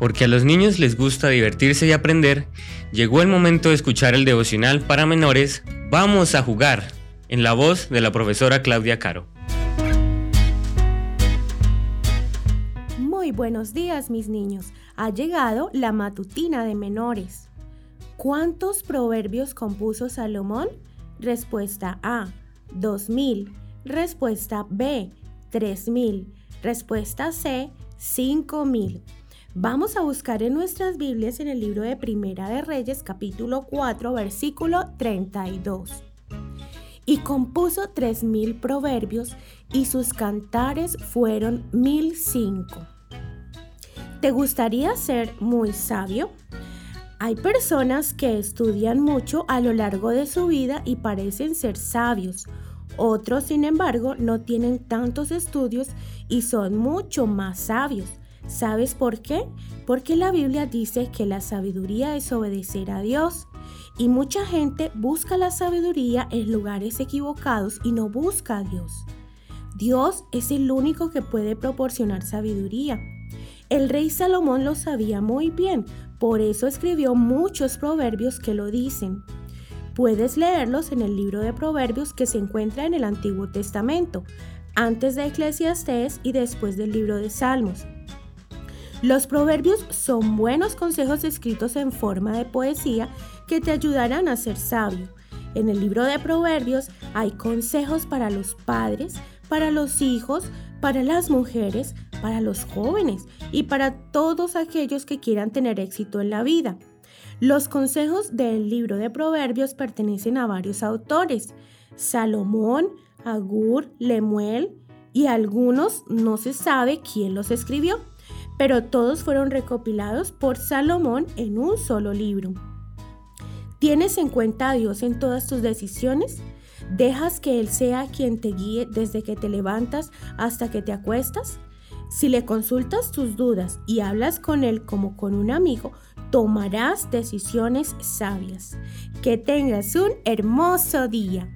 porque a los niños les gusta divertirse y aprender, llegó el momento de escuchar el devocional para menores Vamos a jugar, en la voz de la profesora Claudia Caro. Muy buenos días mis niños, ha llegado la matutina de menores. ¿Cuántos proverbios compuso Salomón? Respuesta A, 2000. Respuesta B, 3000. Respuesta C, 5000. Vamos a buscar en nuestras Biblias en el libro de Primera de Reyes capítulo 4 versículo 32. Y compuso tres mil proverbios y sus cantares fueron mil cinco. ¿Te gustaría ser muy sabio? Hay personas que estudian mucho a lo largo de su vida y parecen ser sabios. Otros, sin embargo, no tienen tantos estudios y son mucho más sabios. ¿Sabes por qué? Porque la Biblia dice que la sabiduría es obedecer a Dios. Y mucha gente busca la sabiduría en lugares equivocados y no busca a Dios. Dios es el único que puede proporcionar sabiduría. El rey Salomón lo sabía muy bien, por eso escribió muchos proverbios que lo dicen. Puedes leerlos en el libro de proverbios que se encuentra en el Antiguo Testamento, antes de Eclesiastés y después del libro de Salmos. Los proverbios son buenos consejos escritos en forma de poesía que te ayudarán a ser sabio. En el libro de proverbios hay consejos para los padres, para los hijos, para las mujeres, para los jóvenes y para todos aquellos que quieran tener éxito en la vida. Los consejos del libro de proverbios pertenecen a varios autores, Salomón, Agur, Lemuel y algunos no se sabe quién los escribió pero todos fueron recopilados por Salomón en un solo libro. ¿Tienes en cuenta a Dios en todas tus decisiones? ¿Dejas que Él sea quien te guíe desde que te levantas hasta que te acuestas? Si le consultas tus dudas y hablas con Él como con un amigo, tomarás decisiones sabias. Que tengas un hermoso día.